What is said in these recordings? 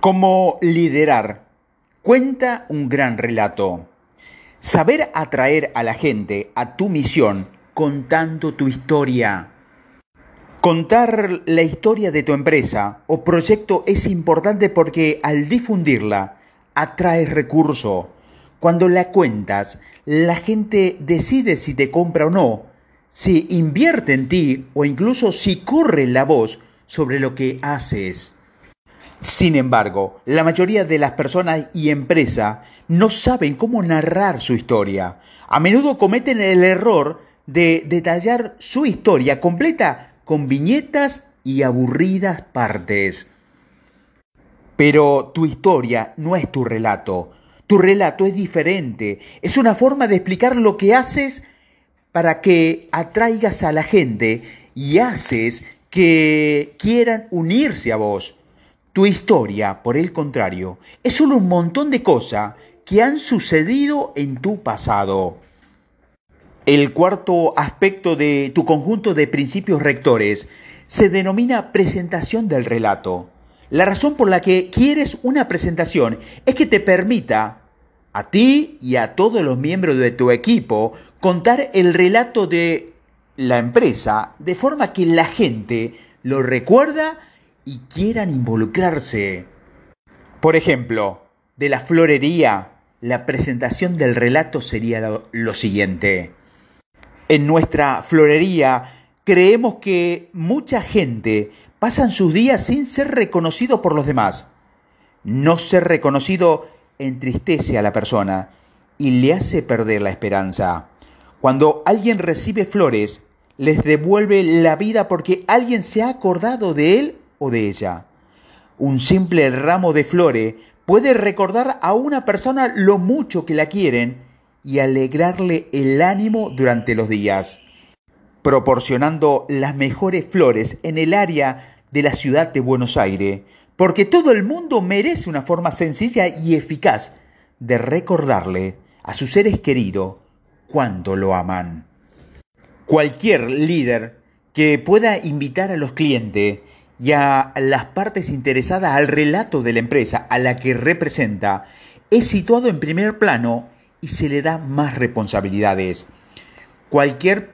Cómo liderar. Cuenta un gran relato. Saber atraer a la gente a tu misión contando tu historia. Contar la historia de tu empresa o proyecto es importante porque al difundirla atraes recurso. Cuando la cuentas, la gente decide si te compra o no, si invierte en ti o incluso si corre la voz sobre lo que haces. Sin embargo, la mayoría de las personas y empresas no saben cómo narrar su historia. A menudo cometen el error de detallar su historia completa con viñetas y aburridas partes. Pero tu historia no es tu relato. Tu relato es diferente. Es una forma de explicar lo que haces para que atraigas a la gente y haces que quieran unirse a vos. Tu historia, por el contrario, es solo un montón de cosas que han sucedido en tu pasado. El cuarto aspecto de tu conjunto de principios rectores se denomina presentación del relato. La razón por la que quieres una presentación es que te permita a ti y a todos los miembros de tu equipo contar el relato de la empresa de forma que la gente lo recuerda y quieran involucrarse. Por ejemplo, de la florería, la presentación del relato sería lo, siguiente. En nuestra florería creemos que mucha gente pasa sus días sin ser reconocido por los demás. No ser reconocido entristece a la persona y le hace perder la esperanza. Cuando alguien recibe flores, les devuelve la vida porque alguien se ha acordado de él o de ella. Un simple ramo de flores puede recordar a una persona lo mucho que la quieren y alegrarle el ánimo durante los días, proporcionando las mejores flores en el área de la ciudad de Buenos Aires, porque todo el mundo merece una forma sencilla y eficaz de recordarle a sus seres queridos cuando lo aman. Cualquier líder que pueda invitar a los clientes y a las partes interesadas al relato de la empresa a la que representa, es situado en primer plano y se le da más responsabilidades. Cualquier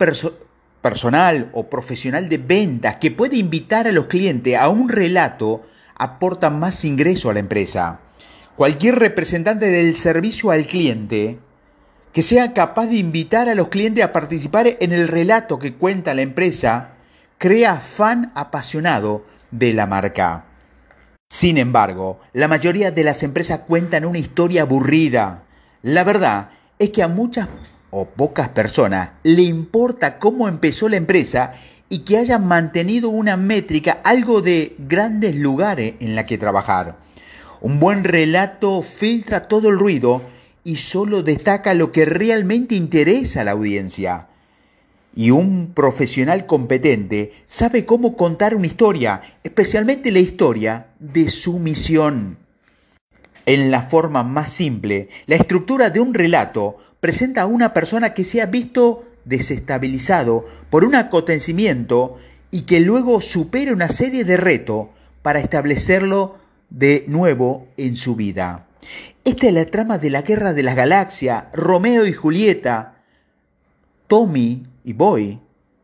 personal o profesional de ventas que puede invitar a los clientes a un relato aporta más ingreso a la empresa. Cualquier representante del servicio al cliente que sea capaz de invitar a los clientes a participar en el relato que cuenta la empresa crea fan apasionado de la marca. Sin embargo, la mayoría de las empresas cuentan una historia aburrida. La verdad es que a muchas o pocas personas le importa cómo empezó la empresa y que hayan mantenido una métrica algo de grandes lugares en la que trabajar. Un buen relato filtra todo el ruido y solo destaca lo que realmente interesa a la audiencia. Y un profesional competente sabe cómo contar una historia, especialmente la historia de su misión. En la forma más simple, la estructura de un relato presenta a una persona que se ha visto desestabilizado por un acontecimiento y que luego supere una serie de retos para establecerlo de nuevo en su vida. Esta es la trama de la Guerra de las Galaxias, Romeo y Julieta, Tommy y Boy,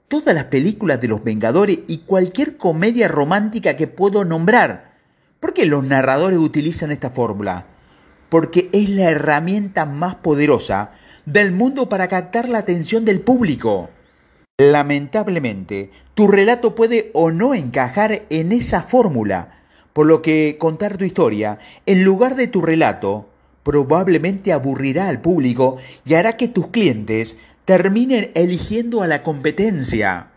todas las películas de los Vengadores y cualquier comedia romántica que puedo nombrar. ¿Por qué los narradores utilizan esta fórmula? Porque es la herramienta más poderosa del mundo para captar la atención del público. Lamentablemente, tu relato puede o no encajar en esa fórmula, por lo que contar tu historia en lugar de tu relato probablemente aburrirá al público y hará que tus clientes terminen eligiendo a la competencia.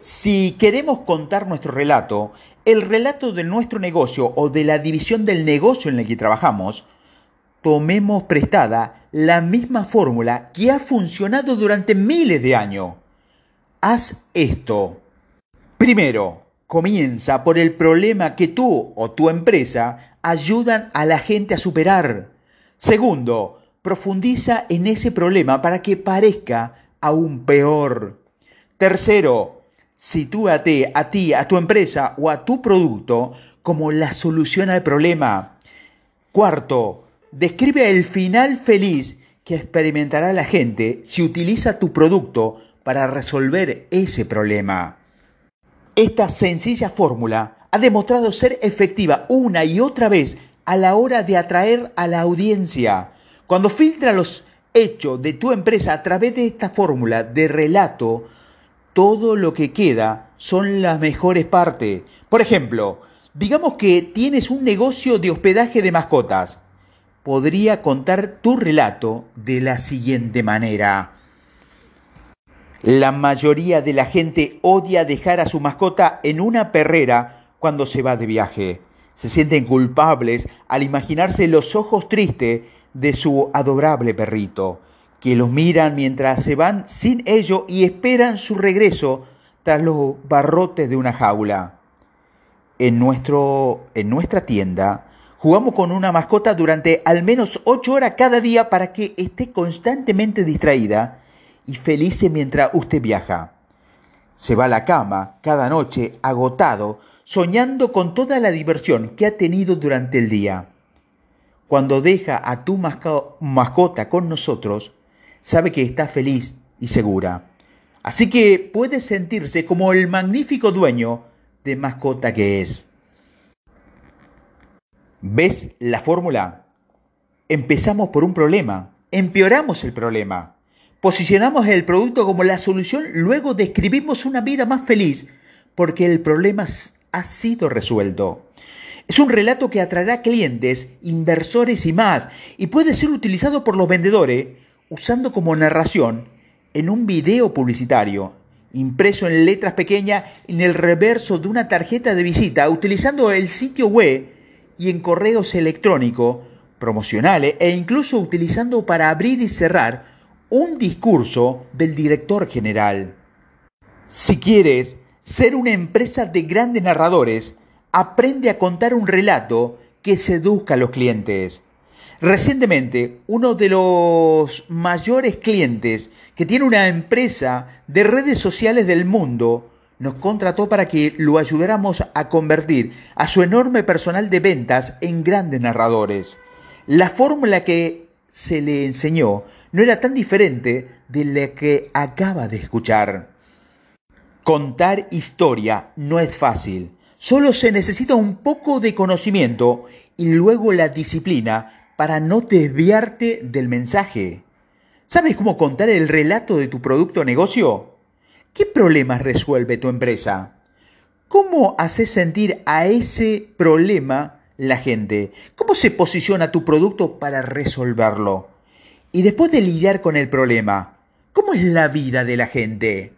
si queremos contar nuestro relato, el relato de nuestro negocio o de la división del negocio en el que trabajamos, tomemos prestada la misma fórmula que ha funcionado durante miles de años. Haz esto. Primero, comienza por el problema que tú o tu empresa ayudan a la gente a superar. Segundo, profundiza en ese problema para que parezca aún peor. Tercero, sitúate a ti, a tu empresa o a tu producto como la solución al problema. Cuarto, describe el final feliz que experimentará la gente si utiliza tu producto para resolver ese problema. Esta sencilla fórmula ha demostrado ser efectiva una y otra vez a la hora de atraer a la audiencia. Cuando filtra los hechos de tu empresa a través de esta fórmula de relato, todo lo que queda son las mejores partes. Por ejemplo, digamos que tienes un negocio de hospedaje de mascotas podría contar tu relato de la siguiente manera. La mayoría de la gente odia dejar a su mascota en una perrera cuando se va de viaje. Se sienten culpables al imaginarse los ojos tristes de su adorable perrito, que los miran mientras se van sin ello y esperan su regreso tras los barrotes de una jaula. En, nuestro, en nuestra tienda Jugamos con una mascota durante al menos 8 horas cada día para que esté constantemente distraída y feliz mientras usted viaja. Se va a la cama cada noche agotado, soñando con toda la diversión que ha tenido durante el día. Cuando deja a tu mascota con nosotros, sabe que está feliz y segura. Así que puede sentirse como el magnífico dueño de mascota que es. ¿Ves la fórmula? Empezamos por un problema, empeoramos el problema, posicionamos el producto como la solución, luego describimos una vida más feliz porque el problema ha sido resuelto. Es un relato que atraerá clientes, inversores y más, y puede ser utilizado por los vendedores usando como narración en un video publicitario, impreso en letras pequeñas en el reverso de una tarjeta de visita, utilizando el sitio web y en correos electrónicos promocionales e incluso utilizando para abrir y cerrar un discurso del director general. Si quieres ser una empresa de grandes narradores, aprende a contar un relato que seduzca a los clientes. Recientemente, uno de los mayores clientes que tiene una empresa de redes sociales del mundo nos contrató para que lo ayudáramos a convertir a su enorme personal de ventas en grandes narradores. La fórmula que se le enseñó no era tan diferente de la que acaba de escuchar. Contar historia no es fácil. Solo se necesita un poco de conocimiento y luego la disciplina para no desviarte del mensaje. ¿Sabes cómo contar el relato de tu producto o negocio? ¿Qué problemas resuelve tu empresa? ¿Cómo haces sentir a ese problema la gente? ¿Cómo se posiciona tu producto para resolverlo? Y después de lidiar con el problema, ¿cómo es la vida de la gente?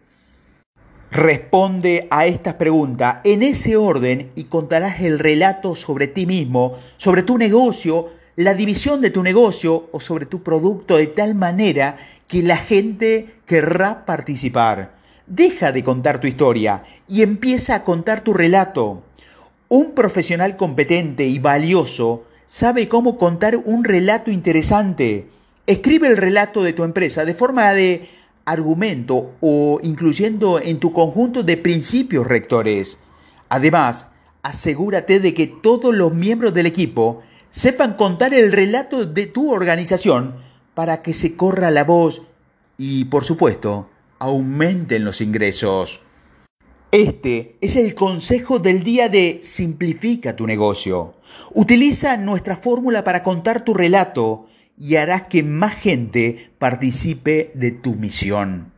Responde a estas preguntas en ese orden y contarás el relato sobre ti mismo, sobre tu negocio, la división de tu negocio o sobre tu producto de tal manera que la gente querrá participar. Deja de contar tu historia y empieza a contar tu relato. Un profesional competente y valioso sabe cómo contar un relato interesante. Escribe el relato de tu empresa de forma de argumento o incluyendo en tu conjunto de principios rectores. Además, asegúrate de que todos los miembros del equipo sepan contar el relato de tu organización para que se corra la voz y, por supuesto, aumenten los ingresos. Este es el consejo del día de Simplifica tu negocio. Utiliza nuestra fórmula para contar tu relato y harás que más gente participe de tu misión.